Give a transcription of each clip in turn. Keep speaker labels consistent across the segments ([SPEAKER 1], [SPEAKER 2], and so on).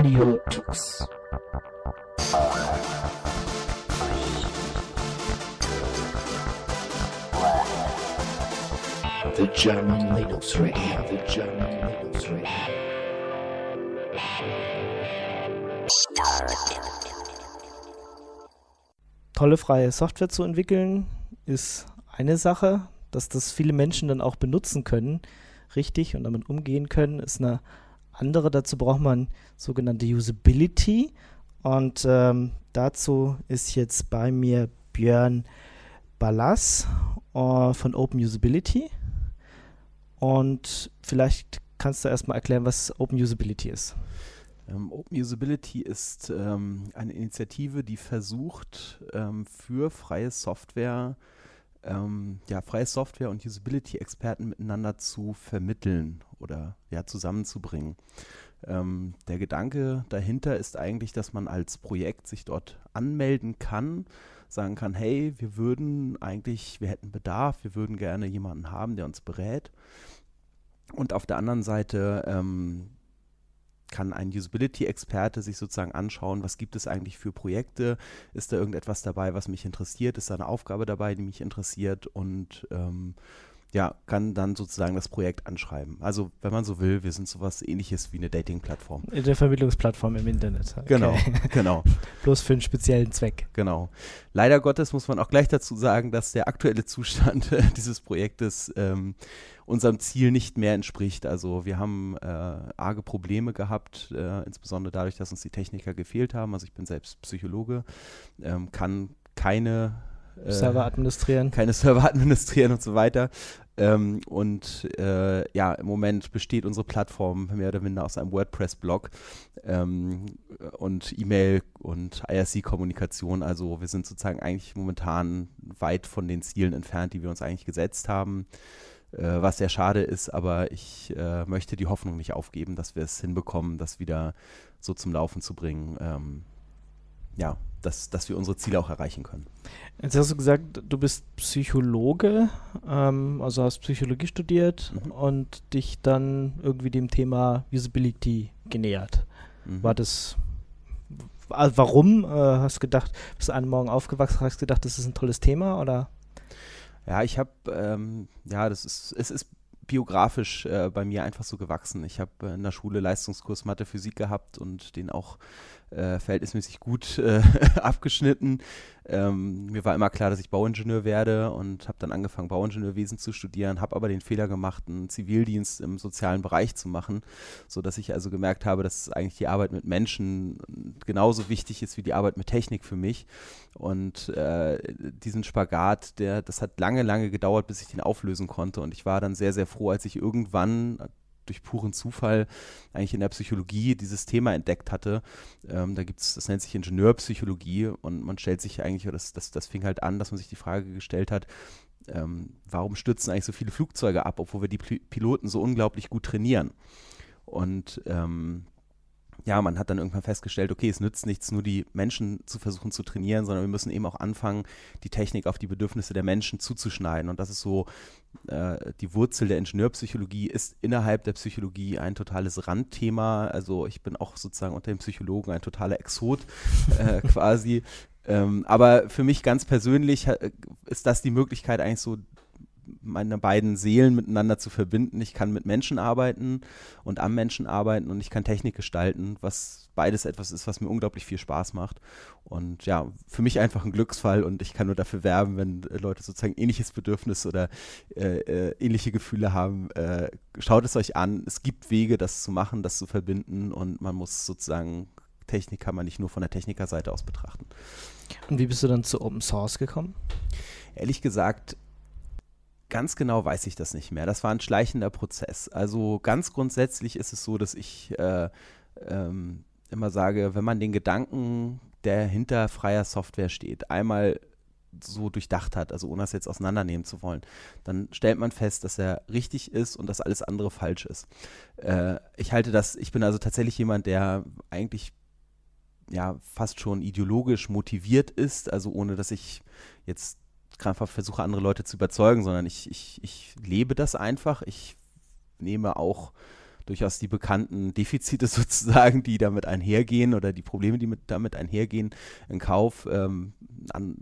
[SPEAKER 1] Audio Tux. The German Linux Radio, the German Linux Radio.
[SPEAKER 2] tolle freie Software zu entwickeln, ist eine Sache. Dass das viele Menschen dann auch benutzen können, richtig, und damit umgehen können, ist eine andere. Dazu braucht man sogenannte Usability. Und ähm, dazu ist jetzt bei mir Björn Ballas äh, von Open Usability. Und vielleicht kannst du erstmal erklären, was Open Usability ist.
[SPEAKER 3] Ähm, Open Usability ist ähm, eine Initiative, die versucht, ähm, für freie Software, ähm, ja, freie Software und Usability-Experten miteinander zu vermitteln oder ja, zusammenzubringen. Ähm, der Gedanke dahinter ist eigentlich, dass man als Projekt sich dort anmelden kann, sagen kann, hey, wir würden eigentlich, wir hätten Bedarf, wir würden gerne jemanden haben, der uns berät. Und auf der anderen Seite ähm, kann ein Usability-Experte sich sozusagen anschauen, was gibt es eigentlich für Projekte, ist da irgendetwas dabei, was mich interessiert, ist da eine Aufgabe dabei, die mich interessiert? Und ähm, ja, kann dann sozusagen das Projekt anschreiben. Also, wenn man so will, wir sind sowas ähnliches wie eine Dating-Plattform.
[SPEAKER 2] Eine Vermittlungsplattform im Internet. Okay.
[SPEAKER 3] Genau, genau.
[SPEAKER 2] Bloß für einen speziellen Zweck.
[SPEAKER 3] Genau. Leider Gottes muss man auch gleich dazu sagen, dass der aktuelle Zustand dieses Projektes ähm, unserem Ziel nicht mehr entspricht. Also wir haben äh, arge Probleme gehabt, äh, insbesondere dadurch, dass uns die Techniker gefehlt haben. Also ich bin selbst Psychologe, ähm, kann keine
[SPEAKER 2] Server administrieren.
[SPEAKER 3] Keine Server administrieren und so weiter. Ähm, und äh, ja, im Moment besteht unsere Plattform mehr oder minder aus einem WordPress-Blog ähm, und E-Mail und IRC-Kommunikation. Also wir sind sozusagen eigentlich momentan weit von den Zielen entfernt, die wir uns eigentlich gesetzt haben. Äh, was sehr schade ist, aber ich äh, möchte die Hoffnung nicht aufgeben, dass wir es hinbekommen, das wieder so zum Laufen zu bringen. Ähm, ja, dass, dass wir unsere Ziele auch erreichen können.
[SPEAKER 2] Jetzt hast du gesagt, du bist Psychologe, ähm, also hast Psychologie studiert mhm. und dich dann irgendwie dem Thema Usability genähert. Mhm. War das also warum? Äh, hast du gedacht, bist du einen Morgen aufgewachsen, hast du gedacht, das ist ein tolles Thema oder?
[SPEAKER 3] Ja, ich habe, ähm, ja, das ist, es ist biografisch äh, bei mir einfach so gewachsen. Ich habe äh, in der Schule Leistungskurs Mathe Physik gehabt und den auch äh, verhältnismäßig gut äh, abgeschnitten. Ähm, mir war immer klar, dass ich Bauingenieur werde und habe dann angefangen, Bauingenieurwesen zu studieren, habe aber den Fehler gemacht, einen Zivildienst im sozialen Bereich zu machen, sodass ich also gemerkt habe, dass eigentlich die Arbeit mit Menschen genauso wichtig ist wie die Arbeit mit Technik für mich. Und äh, diesen Spagat, der, das hat lange, lange gedauert, bis ich den auflösen konnte. Und ich war dann sehr, sehr froh, als ich irgendwann durch puren Zufall eigentlich in der Psychologie dieses Thema entdeckt hatte. Ähm, da gibt es, das nennt sich Ingenieurpsychologie und man stellt sich eigentlich, das, das, das fing halt an, dass man sich die Frage gestellt hat, ähm, warum stürzen eigentlich so viele Flugzeuge ab, obwohl wir die Piloten so unglaublich gut trainieren. Und ähm, ja, man hat dann irgendwann festgestellt, okay, es nützt nichts, nur die Menschen zu versuchen zu trainieren, sondern wir müssen eben auch anfangen, die Technik auf die Bedürfnisse der Menschen zuzuschneiden. Und das ist so äh, die Wurzel der Ingenieurpsychologie, ist innerhalb der Psychologie ein totales Randthema. Also ich bin auch sozusagen unter den Psychologen ein totaler Exot äh, quasi. Ähm, aber für mich ganz persönlich äh, ist das die Möglichkeit, eigentlich so meine beiden Seelen miteinander zu verbinden. Ich kann mit Menschen arbeiten und am Menschen arbeiten und ich kann Technik gestalten, was beides etwas ist, was mir unglaublich viel Spaß macht. Und ja, für mich einfach ein Glücksfall und ich kann nur dafür werben, wenn Leute sozusagen ähnliches Bedürfnis oder äh, äh, ähnliche Gefühle haben. Äh, schaut es euch an. Es gibt Wege, das zu machen, das zu verbinden und man muss sozusagen Technik kann man nicht nur von der Technikerseite aus betrachten.
[SPEAKER 2] Und wie bist du dann zu Open Source gekommen?
[SPEAKER 3] Ehrlich gesagt, Ganz genau weiß ich das nicht mehr. Das war ein schleichender Prozess. Also ganz grundsätzlich ist es so, dass ich äh, ähm, immer sage, wenn man den Gedanken, der hinter freier Software steht, einmal so durchdacht hat, also ohne das jetzt auseinandernehmen zu wollen, dann stellt man fest, dass er richtig ist und dass alles andere falsch ist. Äh, ich halte das, ich bin also tatsächlich jemand, der eigentlich ja fast schon ideologisch motiviert ist, also ohne dass ich jetzt krampfhaft versuche, andere Leute zu überzeugen, sondern ich, ich, ich lebe das einfach. Ich nehme auch durchaus die bekannten Defizite sozusagen, die damit einhergehen oder die Probleme, die mit, damit einhergehen, in Kauf. Ähm, an,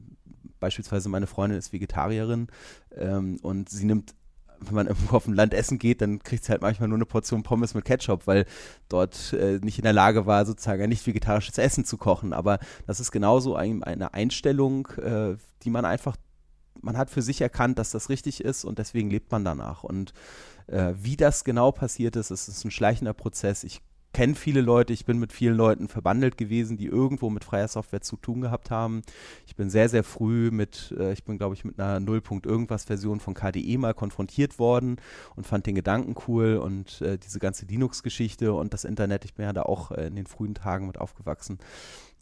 [SPEAKER 3] beispielsweise meine Freundin ist Vegetarierin ähm, und sie nimmt wenn man irgendwo auf dem Land essen geht, dann kriegt sie halt manchmal nur eine Portion Pommes mit Ketchup, weil dort äh, nicht in der Lage war, sozusagen ein nicht vegetarisches Essen zu kochen. Aber das ist genauso ein, eine Einstellung, äh, die man einfach, man hat für sich erkannt, dass das richtig ist und deswegen lebt man danach. Und äh, wie das genau passiert ist, ist, ist ein schleichender Prozess. Ich kenne viele Leute, ich bin mit vielen Leuten verbandelt gewesen, die irgendwo mit freier Software zu tun gehabt haben. Ich bin sehr, sehr früh mit, äh, ich bin glaube ich mit einer 0. irgendwas Version von KDE mal konfrontiert worden und fand den Gedanken cool und äh, diese ganze Linux-Geschichte und das Internet, ich bin ja da auch äh, in den frühen Tagen mit aufgewachsen.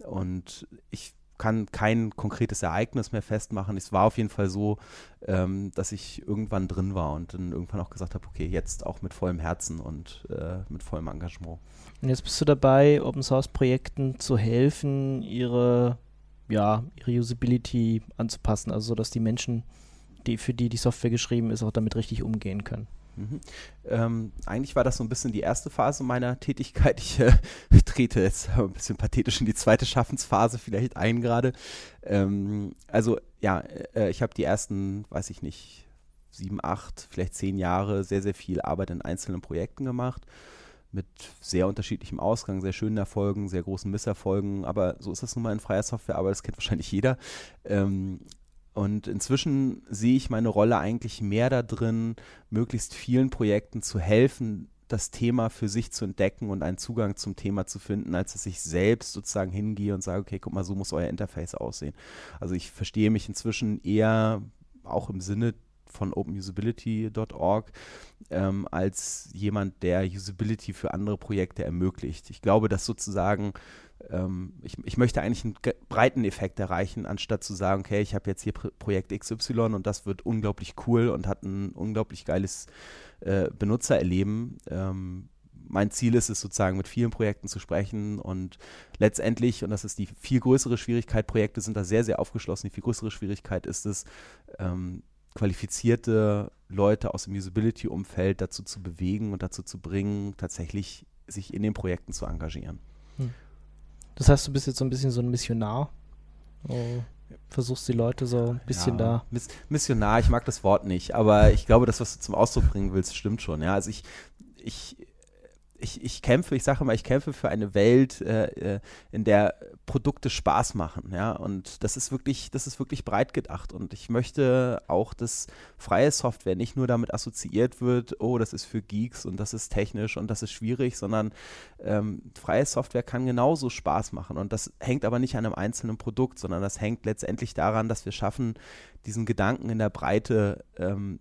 [SPEAKER 3] Und ich kann kein konkretes Ereignis mehr festmachen. Es war auf jeden Fall so, ähm, dass ich irgendwann drin war und dann irgendwann auch gesagt habe, okay, jetzt auch mit vollem Herzen und äh, mit vollem Engagement.
[SPEAKER 2] Und jetzt bist du dabei, Open Source Projekten zu helfen, ihre, ja, ihre Usability anzupassen, also so dass die Menschen, die, für die die Software geschrieben ist, auch damit richtig umgehen können.
[SPEAKER 3] Mhm. Ähm, eigentlich war das so ein bisschen die erste Phase meiner Tätigkeit. Ich äh, trete jetzt ein bisschen pathetisch in die zweite Schaffensphase vielleicht ein gerade. Ähm, also ja, äh, ich habe die ersten, weiß ich nicht, sieben, acht, vielleicht zehn Jahre sehr, sehr viel Arbeit in einzelnen Projekten gemacht. Mit sehr unterschiedlichem Ausgang, sehr schönen Erfolgen, sehr großen Misserfolgen. Aber so ist das nun mal in freier Software, aber das kennt wahrscheinlich jeder. Ähm, und inzwischen sehe ich meine Rolle eigentlich mehr da drin, möglichst vielen Projekten zu helfen, das Thema für sich zu entdecken und einen Zugang zum Thema zu finden, als dass ich selbst sozusagen hingehe und sage, okay, guck mal, so muss euer Interface aussehen. Also ich verstehe mich inzwischen eher auch im Sinne von openusability.org ähm, als jemand, der Usability für andere Projekte ermöglicht. Ich glaube, dass sozusagen ähm, ich, ich möchte eigentlich einen breiten Effekt erreichen, anstatt zu sagen, okay, ich habe jetzt hier Projekt XY und das wird unglaublich cool und hat ein unglaublich geiles äh, Benutzererleben. Ähm, mein Ziel ist es sozusagen mit vielen Projekten zu sprechen und letztendlich, und das ist die viel größere Schwierigkeit, Projekte sind da sehr, sehr aufgeschlossen, die viel größere Schwierigkeit ist es, ähm, qualifizierte Leute aus dem Usability-Umfeld dazu zu bewegen und dazu zu bringen, tatsächlich sich in den Projekten zu engagieren. Hm.
[SPEAKER 2] Das heißt, du bist jetzt so ein bisschen so ein Missionar. Oh, versuchst die Leute so ein bisschen ja, da.
[SPEAKER 3] Miss Missionar, ich mag das Wort nicht, aber ich glaube, das, was du zum Ausdruck bringen willst, stimmt schon. Ja, also ich, ich ich, ich kämpfe, ich sage immer, ich kämpfe für eine Welt, äh, äh, in der Produkte Spaß machen, ja. Und das ist wirklich, das ist wirklich breit gedacht. Und ich möchte auch, dass freie Software nicht nur damit assoziiert wird, oh, das ist für Geeks und das ist technisch und das ist schwierig, sondern ähm, freie Software kann genauso Spaß machen. Und das hängt aber nicht an einem einzelnen Produkt, sondern das hängt letztendlich daran, dass wir schaffen, diesen Gedanken in der Breite ähm,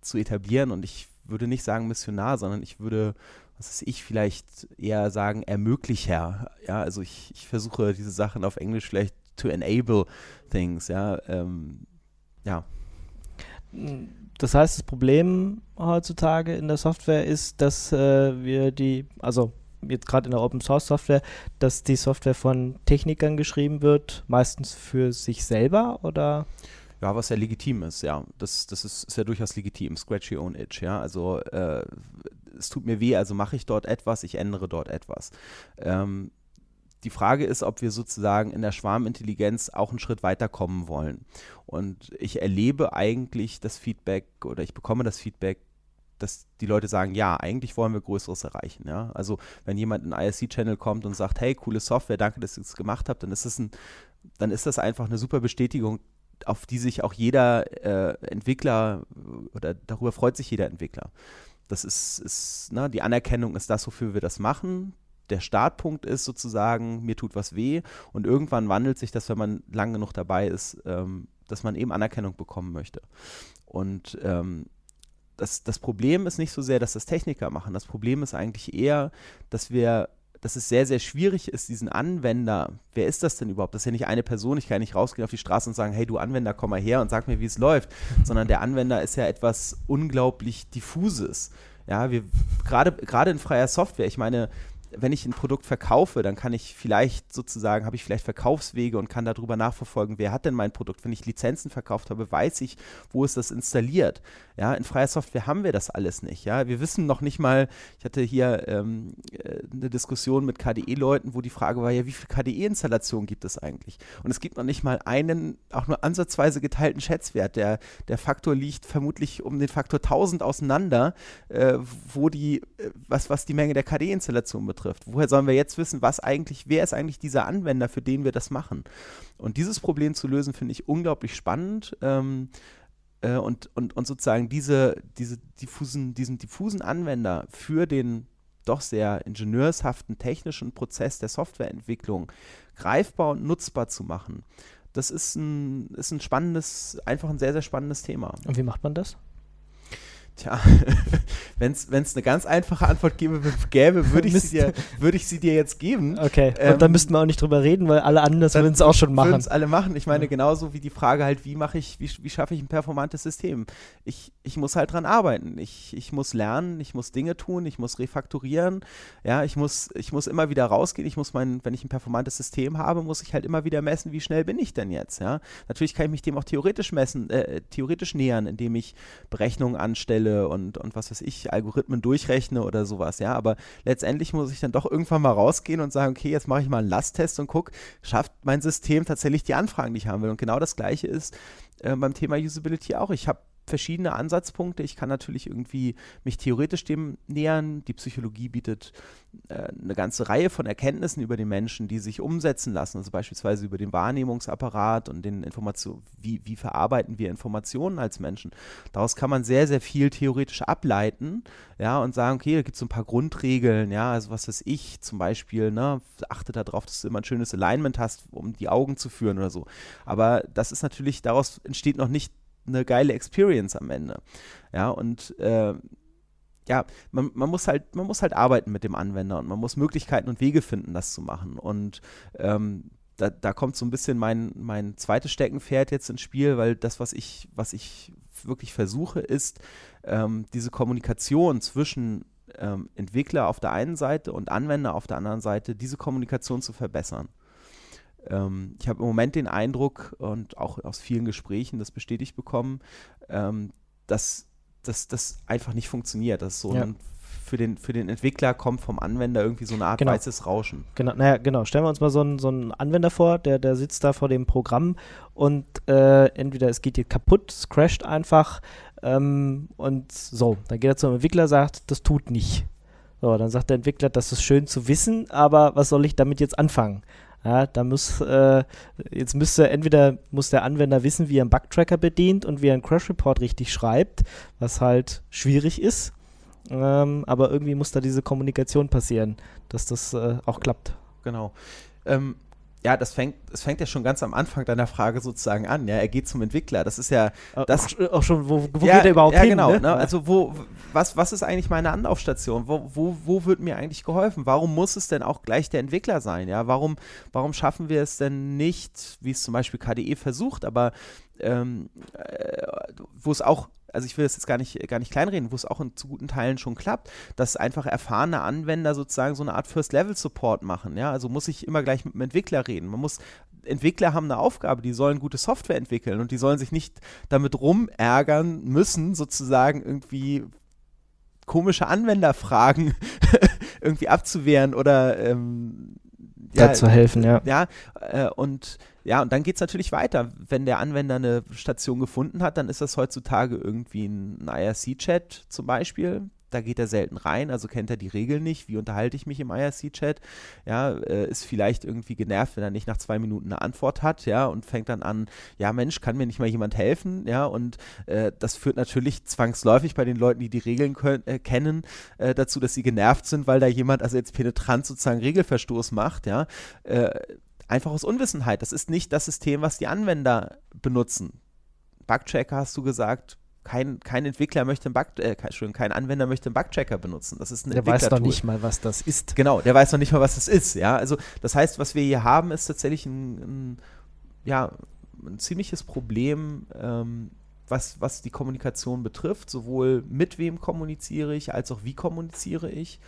[SPEAKER 3] zu etablieren. Und ich würde nicht sagen Missionar, sondern ich würde was weiß ich, vielleicht eher sagen, Ermöglicher. Ja, also ich, ich versuche diese Sachen auf Englisch vielleicht to enable things, ja. Ähm, ja.
[SPEAKER 2] Das heißt, das Problem heutzutage in der Software ist, dass äh, wir die, also jetzt gerade in der Open Source Software, dass die Software von Technikern geschrieben wird, meistens für sich selber oder?
[SPEAKER 3] Ja, was ja legitim ist, ja. Das, das ist, ist ja durchaus legitim. Scratch your own itch, ja. Also äh, es tut mir weh, also mache ich dort etwas, ich ändere dort etwas. Ähm, die Frage ist, ob wir sozusagen in der Schwarmintelligenz auch einen Schritt weiterkommen wollen. Und ich erlebe eigentlich das Feedback oder ich bekomme das Feedback, dass die Leute sagen, ja, eigentlich wollen wir Größeres erreichen. Ja? Also wenn jemand in einen ISC-Channel kommt und sagt, hey, coole Software, danke, dass ihr es gemacht habt, dann ist das ein, dann ist das einfach eine super Bestätigung, auf die sich auch jeder äh, Entwickler oder darüber freut sich jeder Entwickler. Das ist, ist ne, die Anerkennung ist das, wofür wir das machen. Der Startpunkt ist sozusagen, mir tut was weh und irgendwann wandelt sich das, wenn man lang genug dabei ist, ähm, dass man eben Anerkennung bekommen möchte. Und ähm, das, das Problem ist nicht so sehr, dass das Techniker machen. Das Problem ist eigentlich eher, dass wir dass es sehr, sehr schwierig ist, diesen Anwender, wer ist das denn überhaupt? Das ist ja nicht eine Person, ich kann nicht rausgehen auf die Straße und sagen, hey du Anwender, komm mal her und sag mir, wie es läuft, sondern der Anwender ist ja etwas unglaublich diffuses. Ja, wir gerade gerade in freier Software, ich meine, wenn ich ein Produkt verkaufe, dann kann ich vielleicht sozusagen, habe ich vielleicht Verkaufswege und kann darüber nachverfolgen, wer hat denn mein Produkt. Wenn ich Lizenzen verkauft habe, weiß ich, wo ist das installiert. Ja, in freier Software haben wir das alles nicht. Ja, wir wissen noch nicht mal, ich hatte hier ähm, äh, eine Diskussion mit KDE-Leuten, wo die Frage war, ja, wie viele KDE-Installationen gibt es eigentlich? Und es gibt noch nicht mal einen, auch nur ansatzweise geteilten Schätzwert. Der, der Faktor liegt vermutlich um den Faktor 1000 auseinander, äh, wo die, äh, was, was die Menge der KDE-Installation betrifft. Woher sollen wir jetzt wissen, was eigentlich, wer ist eigentlich dieser Anwender, für den wir das machen? Und dieses Problem zu lösen, finde ich unglaublich spannend. Ähm, äh, und, und, und sozusagen diese, diese diffusen, diesen diffusen Anwender für den doch sehr ingenieurshaften technischen Prozess der Softwareentwicklung greifbar und nutzbar zu machen. Das ist ein, ist ein spannendes, einfach ein sehr, sehr spannendes Thema.
[SPEAKER 2] Und wie macht man das?
[SPEAKER 3] Tja, wenn es eine ganz einfache Antwort gäbe, gäbe würde ich, sie dir, würd ich sie dir jetzt geben.
[SPEAKER 2] Okay, und ähm, dann müssten wir auch nicht drüber reden, weil alle anderen würden es auch schon machen. Würden es
[SPEAKER 3] alle machen. Ich meine, genauso wie die Frage halt, wie mache ich, wie, wie schaffe ich ein performantes System? Ich, ich muss halt dran arbeiten. Ich, ich muss lernen, ich muss Dinge tun, ich muss refakturieren. Ja, ich muss, ich muss immer wieder rausgehen. Ich muss mein, wenn ich ein performantes System habe, muss ich halt immer wieder messen, wie schnell bin ich denn jetzt? Ja, natürlich kann ich mich dem auch theoretisch messen, äh, theoretisch nähern, indem ich Berechnungen anstelle Modelle und, und was weiß ich, Algorithmen durchrechne oder sowas, ja. Aber letztendlich muss ich dann doch irgendwann mal rausgehen und sagen, okay, jetzt mache ich mal einen Lasttest und gucke, schafft mein System tatsächlich die Anfragen, die ich haben will. Und genau das gleiche ist äh, beim Thema Usability auch. Ich habe verschiedene Ansatzpunkte. Ich kann natürlich irgendwie mich theoretisch dem nähern. Die Psychologie bietet äh, eine ganze Reihe von Erkenntnissen über den Menschen, die sich umsetzen lassen. Also beispielsweise über den Wahrnehmungsapparat und den Informationen, wie, wie verarbeiten wir Informationen als Menschen. Daraus kann man sehr, sehr viel theoretisch ableiten, ja, und sagen, okay, da gibt es ein paar Grundregeln, ja, also was weiß ich, zum Beispiel, ne, achte darauf, dass du immer ein schönes Alignment hast, um die Augen zu führen oder so. Aber das ist natürlich, daraus entsteht noch nicht eine geile Experience am Ende. Ja, und äh, ja, man, man, muss halt, man muss halt arbeiten mit dem Anwender und man muss Möglichkeiten und Wege finden, das zu machen. Und ähm, da, da, kommt so ein bisschen mein, mein zweites Steckenpferd jetzt ins Spiel, weil das, was ich, was ich wirklich versuche, ist, ähm, diese Kommunikation zwischen ähm, Entwickler auf der einen Seite und Anwender auf der anderen Seite, diese Kommunikation zu verbessern ähm, ich habe im Moment den Eindruck und auch aus vielen Gesprächen das bestätigt bekommen, ähm, dass das einfach nicht funktioniert. Dass so ja. ein für den, für den Entwickler kommt vom Anwender irgendwie so eine Art
[SPEAKER 2] genau.
[SPEAKER 3] weißes Rauschen.
[SPEAKER 2] Genau, naja, genau. Stellen wir uns mal so einen, so einen Anwender vor, der, der sitzt da vor dem Programm und äh, entweder es geht hier kaputt, es crasht einfach ähm, und so. Dann geht er zum Entwickler, sagt, das tut nicht. So, dann sagt der Entwickler, das ist schön zu wissen, aber was soll ich damit jetzt anfangen? Ja, da muss, äh, jetzt müsste entweder muss der Anwender wissen, wie er einen Bugtracker bedient und wie er einen Crash Report richtig schreibt, was halt schwierig ist. Ähm, aber irgendwie muss da diese Kommunikation passieren, dass das äh, auch klappt.
[SPEAKER 3] Genau. Ähm, ja, das fängt, das fängt ja schon ganz am Anfang deiner Frage sozusagen an. Ja, er geht zum Entwickler. Das ist ja das
[SPEAKER 2] auch, schon. Wo, wo ja, geht er überhaupt
[SPEAKER 3] ja,
[SPEAKER 2] hin?
[SPEAKER 3] Genau. Ne? Ne? Also wo, was, was ist eigentlich meine Anlaufstation? Wo, wo, wo wird mir eigentlich geholfen? Warum muss es denn auch gleich der Entwickler sein? Ja, warum, warum schaffen wir es denn nicht, wie es zum Beispiel KDE versucht, aber ähm, äh, wo es auch also ich will das jetzt gar nicht, gar nicht kleinreden, wo es auch in zu guten Teilen schon klappt, dass einfach erfahrene Anwender sozusagen so eine Art First-Level-Support machen. Ja? Also muss ich immer gleich mit dem Entwickler reden. Man muss Entwickler haben eine Aufgabe, die sollen gute Software entwickeln und die sollen sich nicht damit rumärgern müssen, sozusagen irgendwie komische Anwenderfragen irgendwie abzuwehren oder ähm,
[SPEAKER 2] ja, zu helfen, ja.
[SPEAKER 3] Ja, äh, und ja, und dann geht es natürlich weiter. Wenn der Anwender eine Station gefunden hat, dann ist das heutzutage irgendwie ein IRC-Chat zum Beispiel. Da geht er selten rein, also kennt er die Regeln nicht. Wie unterhalte ich mich im IRC-Chat? Ja, äh, ist vielleicht irgendwie genervt, wenn er nicht nach zwei Minuten eine Antwort hat, ja, und fängt dann an, ja, Mensch, kann mir nicht mal jemand helfen, ja, und äh, das führt natürlich zwangsläufig bei den Leuten, die die Regeln können, äh, kennen, äh, dazu, dass sie genervt sind, weil da jemand also jetzt penetrant sozusagen Regelverstoß macht, ja. Äh, einfach aus Unwissenheit. Das ist nicht das System, was die Anwender benutzen. Bugchecker hast du gesagt, kein, kein Entwickler möchte einen Bug, äh, kein, kein Anwender möchte einen Bugchecker benutzen. Das ist ein
[SPEAKER 2] Der weiß doch nicht mal, was das ist.
[SPEAKER 3] Genau, der weiß noch nicht mal, was das ist. Ja, also das heißt, was wir hier haben, ist tatsächlich ein, ein ja, ein ziemliches Problem, ähm, was, was die Kommunikation betrifft, sowohl mit wem kommuniziere ich, als auch wie kommuniziere ich.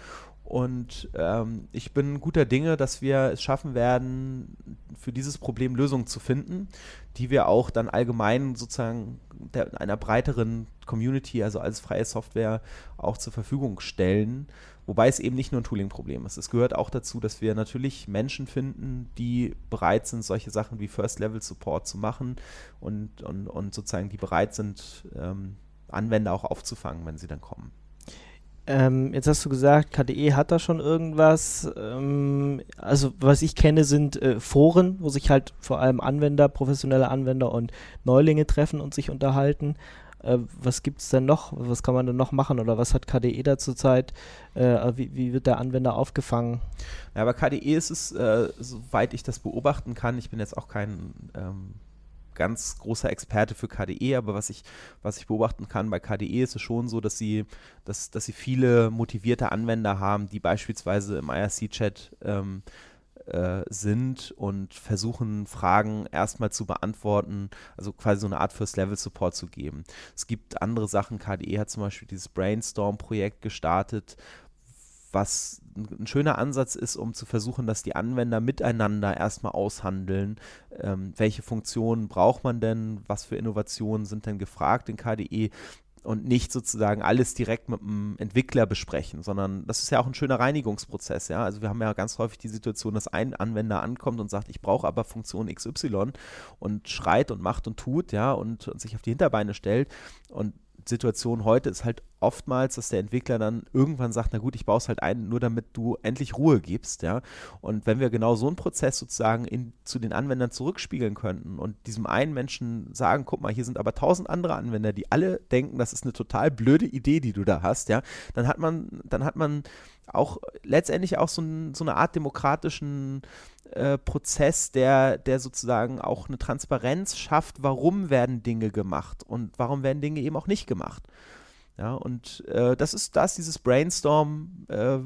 [SPEAKER 3] Und ähm, ich bin guter Dinge, dass wir es schaffen werden, für dieses Problem Lösungen zu finden, die wir auch dann allgemein sozusagen der, einer breiteren Community, also als freie Software, auch zur Verfügung stellen. Wobei es eben nicht nur ein Tooling-Problem ist. Es gehört auch dazu, dass wir natürlich Menschen finden, die bereit sind, solche Sachen wie First-Level-Support zu machen und, und, und sozusagen die bereit sind, ähm, Anwender auch aufzufangen, wenn sie dann kommen.
[SPEAKER 2] Ähm, jetzt hast du gesagt, KDE hat da schon irgendwas. Ähm, also was ich kenne, sind äh, Foren, wo sich halt vor allem Anwender, professionelle Anwender und Neulinge treffen und sich unterhalten. Äh, was gibt es denn noch? Was kann man denn noch machen? Oder was hat KDE da zurzeit? Äh, wie, wie, wird der Anwender aufgefangen?
[SPEAKER 3] Ja, bei KDE ist es, äh, soweit ich das beobachten kann, ich bin jetzt auch kein ähm, ganz großer Experte für KDE, aber was ich, was ich beobachten kann bei KDE ist es schon so, dass sie, dass, dass sie viele motivierte Anwender haben, die beispielsweise im IRC-Chat ähm, äh, sind und versuchen, Fragen erstmal zu beantworten, also quasi so eine Art First-Level-Support zu geben. Es gibt andere Sachen, KDE hat zum Beispiel dieses Brainstorm-Projekt gestartet, was ein schöner Ansatz ist, um zu versuchen, dass die Anwender miteinander erstmal aushandeln, ähm, welche Funktionen braucht man denn, was für Innovationen sind denn gefragt in KDE und nicht sozusagen alles direkt mit dem Entwickler besprechen, sondern das ist ja auch ein schöner Reinigungsprozess, ja. Also wir haben ja ganz häufig die Situation, dass ein Anwender ankommt und sagt, ich brauche aber Funktion XY und schreit und macht und tut, ja, und, und sich auf die Hinterbeine stellt und Situation heute ist halt oftmals, dass der Entwickler dann irgendwann sagt, na gut, ich baue es halt ein, nur damit du endlich Ruhe gibst, ja. Und wenn wir genau so einen Prozess sozusagen in, zu den Anwendern zurückspiegeln könnten und diesem einen Menschen sagen, guck mal, hier sind aber tausend andere Anwender, die alle denken, das ist eine total blöde Idee, die du da hast, ja, dann hat man, dann hat man auch letztendlich auch so, ein, so eine Art demokratischen äh, Prozess, der, der sozusagen auch eine Transparenz schafft, warum werden Dinge gemacht und warum werden Dinge eben auch nicht gemacht. Ja, und äh, das ist das, dieses Brainstorm, äh,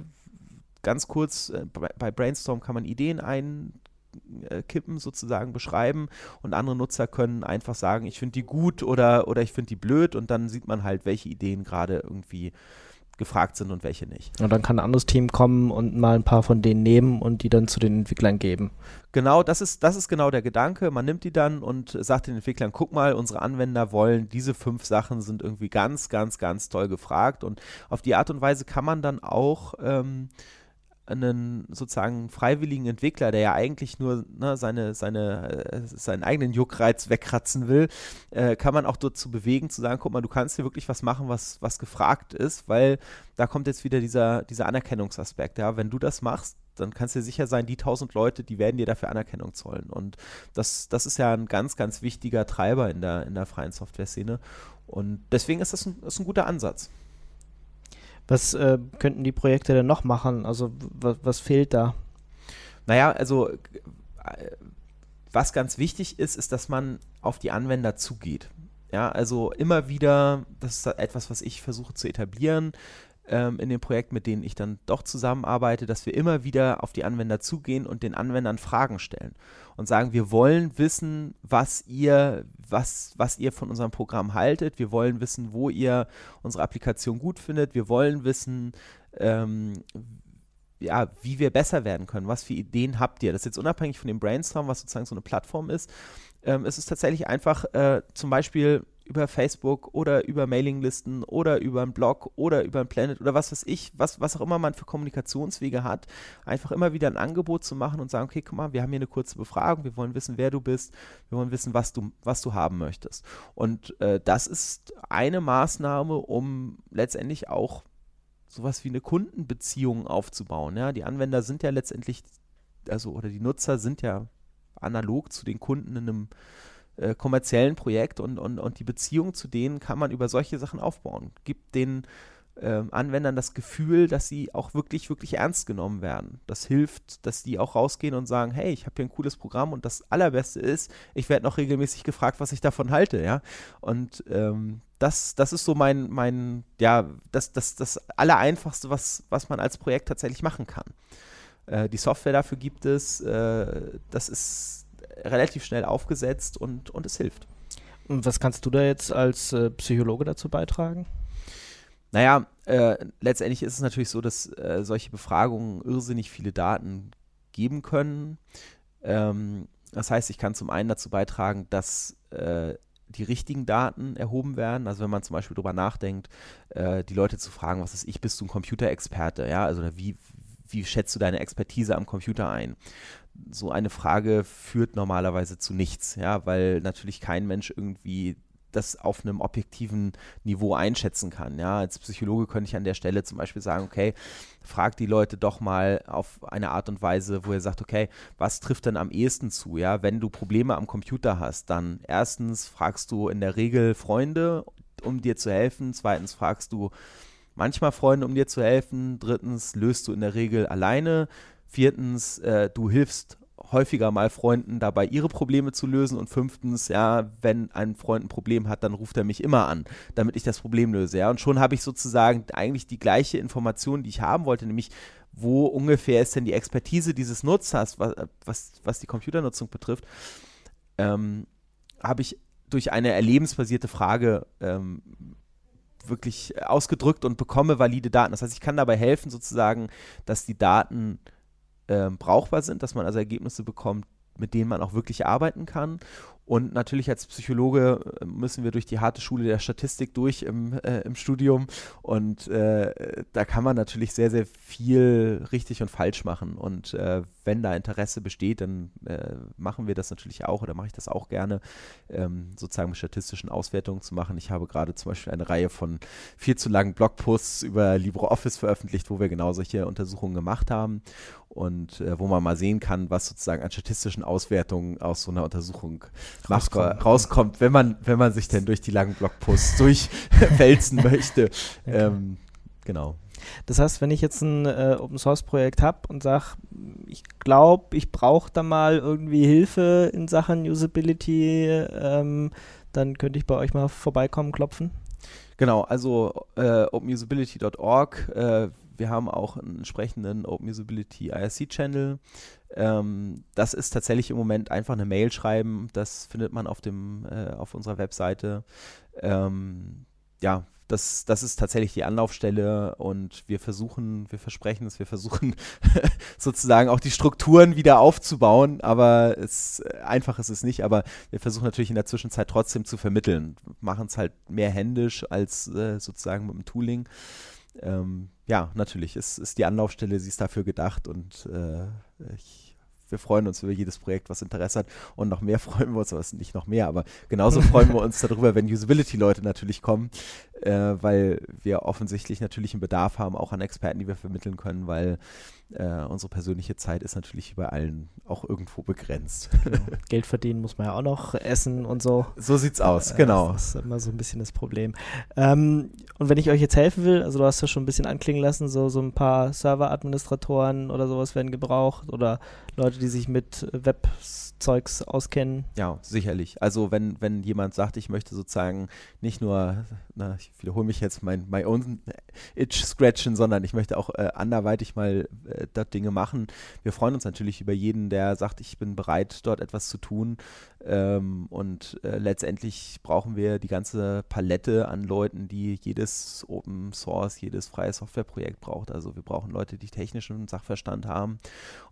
[SPEAKER 3] ganz kurz, äh, bei, Brainstorm kann man Ideen einkippen, sozusagen beschreiben und andere Nutzer können einfach sagen, ich finde die gut oder, oder ich finde die blöd und dann sieht man halt, welche Ideen gerade irgendwie gefragt sind und welche nicht.
[SPEAKER 2] Und dann kann ein anderes Team kommen und mal ein paar von denen nehmen und die dann zu den Entwicklern geben.
[SPEAKER 3] Genau, das ist, das ist genau der Gedanke. Man nimmt die dann und sagt den Entwicklern, guck mal, unsere Anwender wollen, diese fünf Sachen sind irgendwie ganz, ganz, ganz toll gefragt. Und auf die Art und Weise kann man dann auch ähm, einen sozusagen freiwilligen Entwickler, der ja eigentlich nur ne, seine, seine, äh, seinen eigenen Juckreiz wegkratzen will, äh, kann man auch dazu bewegen, zu sagen, guck mal, du kannst hier wirklich was machen, was, was gefragt ist, weil da kommt jetzt wieder dieser, dieser Anerkennungsaspekt. Ja? Wenn du das machst, dann kannst du dir sicher sein, die tausend Leute, die werden dir dafür Anerkennung zollen. Und das, das ist ja ein ganz, ganz wichtiger Treiber in der, in der freien Software-Szene. Und deswegen ist das ein, ist ein guter Ansatz.
[SPEAKER 2] Was äh, könnten die Projekte denn noch machen? Also was fehlt da?
[SPEAKER 3] Naja, also äh, was ganz wichtig ist, ist, dass man auf die Anwender zugeht. Ja, also immer wieder, das ist etwas, was ich versuche zu etablieren, ähm, in dem Projekt, mit denen ich dann doch zusammenarbeite, dass wir immer wieder auf die Anwender zugehen und den Anwendern Fragen stellen und sagen, wir wollen wissen, was ihr, was, was ihr von unserem Programm haltet, wir wollen wissen, wo ihr unsere Applikation gut findet, wir wollen wissen, ähm, ja, wie wir besser werden können, was für Ideen habt ihr. Das ist jetzt unabhängig von dem Brainstorm, was sozusagen so eine Plattform ist. Ähm, es ist tatsächlich einfach äh, zum Beispiel über Facebook oder über Mailinglisten oder über einen Blog oder über ein Planet oder was weiß ich, was, was auch immer man für Kommunikationswege hat, einfach immer wieder ein Angebot zu machen und sagen, okay, guck mal, wir haben hier eine kurze Befragung, wir wollen wissen, wer du bist, wir wollen wissen, was du, was du haben möchtest. Und äh, das ist eine Maßnahme, um letztendlich auch sowas wie eine Kundenbeziehung aufzubauen. Ja? Die Anwender sind ja letztendlich, also oder die Nutzer sind ja analog zu den Kunden in einem äh, kommerziellen Projekt und, und, und die Beziehung zu denen kann man über solche Sachen aufbauen. Gibt den äh, Anwendern das Gefühl, dass sie auch wirklich, wirklich ernst genommen werden. Das hilft, dass die auch rausgehen und sagen, hey, ich habe hier ein cooles Programm und das Allerbeste ist, ich werde noch regelmäßig gefragt, was ich davon halte, ja. Und ähm, das, das ist so mein, mein, ja, das, das, das Allereinfachste, was, was man als Projekt tatsächlich machen kann. Äh, die Software dafür gibt es, äh, das ist relativ schnell aufgesetzt und, und es hilft.
[SPEAKER 2] Und was kannst du da jetzt als äh, Psychologe dazu beitragen?
[SPEAKER 3] Naja, äh, letztendlich ist es natürlich so, dass äh, solche Befragungen irrsinnig viele Daten geben können. Ähm, das heißt, ich kann zum einen dazu beitragen, dass äh, die richtigen Daten erhoben werden. Also wenn man zum Beispiel darüber nachdenkt, äh, die Leute zu fragen, was ist ich, bist du ein Computerexperte? Ja, also wie, wie schätzt du deine Expertise am Computer ein? So eine Frage führt normalerweise zu nichts, ja, weil natürlich kein Mensch irgendwie das auf einem objektiven Niveau einschätzen kann. Ja, als Psychologe könnte ich an der Stelle zum Beispiel sagen, okay, frag die Leute doch mal auf eine Art und Weise, wo ihr sagt, okay, was trifft denn am ehesten zu? Ja, wenn du Probleme am Computer hast, dann erstens fragst du in der Regel Freunde, um dir zu helfen. Zweitens fragst du manchmal Freunde, um dir zu helfen. Drittens löst du in der Regel alleine. Viertens, äh, du hilfst häufiger mal Freunden dabei, ihre Probleme zu lösen. Und fünftens, ja, wenn ein Freund ein Problem hat, dann ruft er mich immer an, damit ich das Problem löse. Ja, und schon habe ich sozusagen eigentlich die gleiche Information, die ich haben wollte, nämlich wo ungefähr ist denn die Expertise dieses Nutzers, was, was, was die Computernutzung betrifft, ähm, habe ich durch eine erlebensbasierte Frage ähm, wirklich ausgedrückt und bekomme valide Daten. Das heißt, ich kann dabei helfen, sozusagen, dass die Daten äh, brauchbar sind, dass man also Ergebnisse bekommt, mit denen man auch wirklich arbeiten kann. Und natürlich als Psychologe äh, müssen wir durch die harte Schule der Statistik durch im, äh, im Studium. Und äh, da kann man natürlich sehr, sehr viel richtig und falsch machen. Und äh, wenn da Interesse besteht, dann äh, machen wir das natürlich auch oder mache ich das auch gerne, ähm, sozusagen mit statistischen Auswertungen zu machen. Ich habe gerade zum Beispiel eine Reihe von viel zu langen Blogposts über LibreOffice veröffentlicht, wo wir genau solche Untersuchungen gemacht haben und äh, wo man mal sehen kann, was sozusagen an statistischen Auswertungen aus so einer Untersuchung rauskommt, rauskommt wenn man, wenn man sich denn durch die langen Blogposts durchwälzen möchte. Ähm, genau.
[SPEAKER 2] Das heißt, wenn ich jetzt ein äh, Open Source Projekt habe und sage, ich glaube, ich brauche da mal irgendwie Hilfe in Sachen Usability, ähm, dann könnte ich bei euch mal vorbeikommen, klopfen.
[SPEAKER 3] Genau, also äh, openusability.org. Äh, wir haben auch einen entsprechenden Open Usability IRC-Channel. Ähm, das ist tatsächlich im Moment einfach eine Mail schreiben. Das findet man auf, dem, äh, auf unserer Webseite. Ähm, ja, das, das ist tatsächlich die Anlaufstelle und wir versuchen, wir versprechen es, wir versuchen sozusagen auch die Strukturen wieder aufzubauen, aber es, einfach ist es nicht, aber wir versuchen natürlich in der Zwischenzeit trotzdem zu vermitteln, machen es halt mehr händisch als äh, sozusagen mit dem Tooling. Ähm, ja, natürlich, es ist die Anlaufstelle, sie ist dafür gedacht und äh, ich wir freuen uns über jedes Projekt, was Interesse hat. Und noch mehr freuen wir uns, aber nicht noch mehr, aber genauso freuen wir uns darüber, wenn Usability-Leute natürlich kommen, äh, weil wir offensichtlich natürlich einen Bedarf haben, auch an Experten, die wir vermitteln können, weil äh, unsere persönliche Zeit ist natürlich bei allen auch irgendwo begrenzt.
[SPEAKER 2] Genau. Geld verdienen muss man ja auch noch essen und so.
[SPEAKER 3] So sieht's aus, äh, genau.
[SPEAKER 2] Das ist immer so ein bisschen das Problem. Ähm, und wenn ich euch jetzt helfen will, also du hast ja schon ein bisschen anklingen lassen, so, so ein paar Serveradministratoren oder sowas werden gebraucht oder Leute, die sich mit Webzeugs auskennen.
[SPEAKER 3] Ja, sicherlich. Also wenn, wenn jemand sagt, ich möchte sozusagen nicht nur, na, ich wiederhole mich jetzt, mein my own itch scratchen, sondern ich möchte auch äh, anderweitig mal äh, dort Dinge machen. Wir freuen uns natürlich über jeden, der sagt, ich bin bereit, dort etwas zu tun. Ähm, und äh, letztendlich brauchen wir die ganze Palette an Leuten, die jedes Open Source, jedes freie Softwareprojekt braucht. Also wir brauchen Leute, die technischen Sachverstand haben.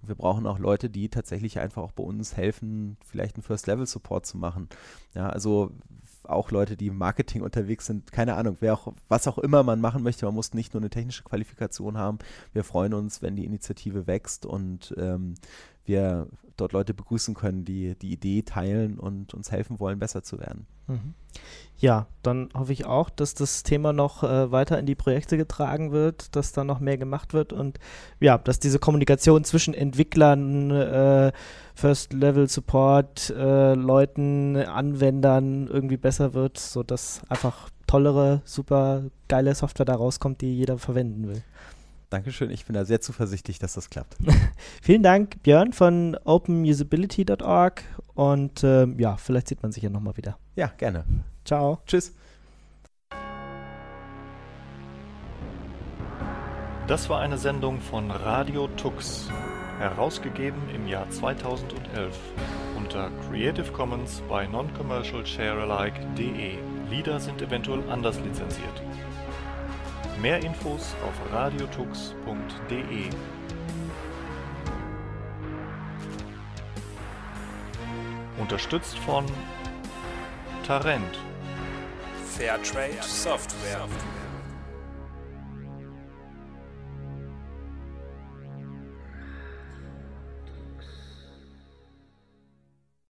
[SPEAKER 3] Und wir brauchen auch Leute, die tatsächlich einfach auch bei uns helfen, vielleicht einen First-Level-Support zu machen. Ja, also auch Leute, die im Marketing unterwegs sind, keine Ahnung, wer auch, was auch immer man machen möchte, man muss nicht nur eine technische Qualifikation haben. Wir freuen uns, wenn die Initiative wächst und ähm, wir dort Leute begrüßen können, die die Idee teilen und uns helfen wollen, besser zu werden.
[SPEAKER 2] Mhm. Ja, dann hoffe ich auch, dass das Thema noch äh, weiter in die Projekte getragen wird, dass da noch mehr gemacht wird und ja, dass diese Kommunikation zwischen Entwicklern, äh, First-Level-Support, äh, Leuten, Anwendern irgendwie besser wird, sodass einfach tollere, super geile Software da rauskommt, die jeder verwenden will.
[SPEAKER 3] Dankeschön, ich bin da sehr zuversichtlich, dass das klappt.
[SPEAKER 2] Vielen Dank, Björn von openusability.org und äh, ja, vielleicht sieht man sich ja nochmal wieder.
[SPEAKER 3] Ja, gerne.
[SPEAKER 2] Ciao.
[SPEAKER 3] Tschüss.
[SPEAKER 4] Das war eine Sendung von Radio Tux, herausgegeben im Jahr 2011 unter Creative Commons bei Non-Commercial Share Alike.de. Lieder sind eventuell anders lizenziert. Mehr Infos auf radiotux.de. Unterstützt von Tarent.
[SPEAKER 5] Fairtrade Software.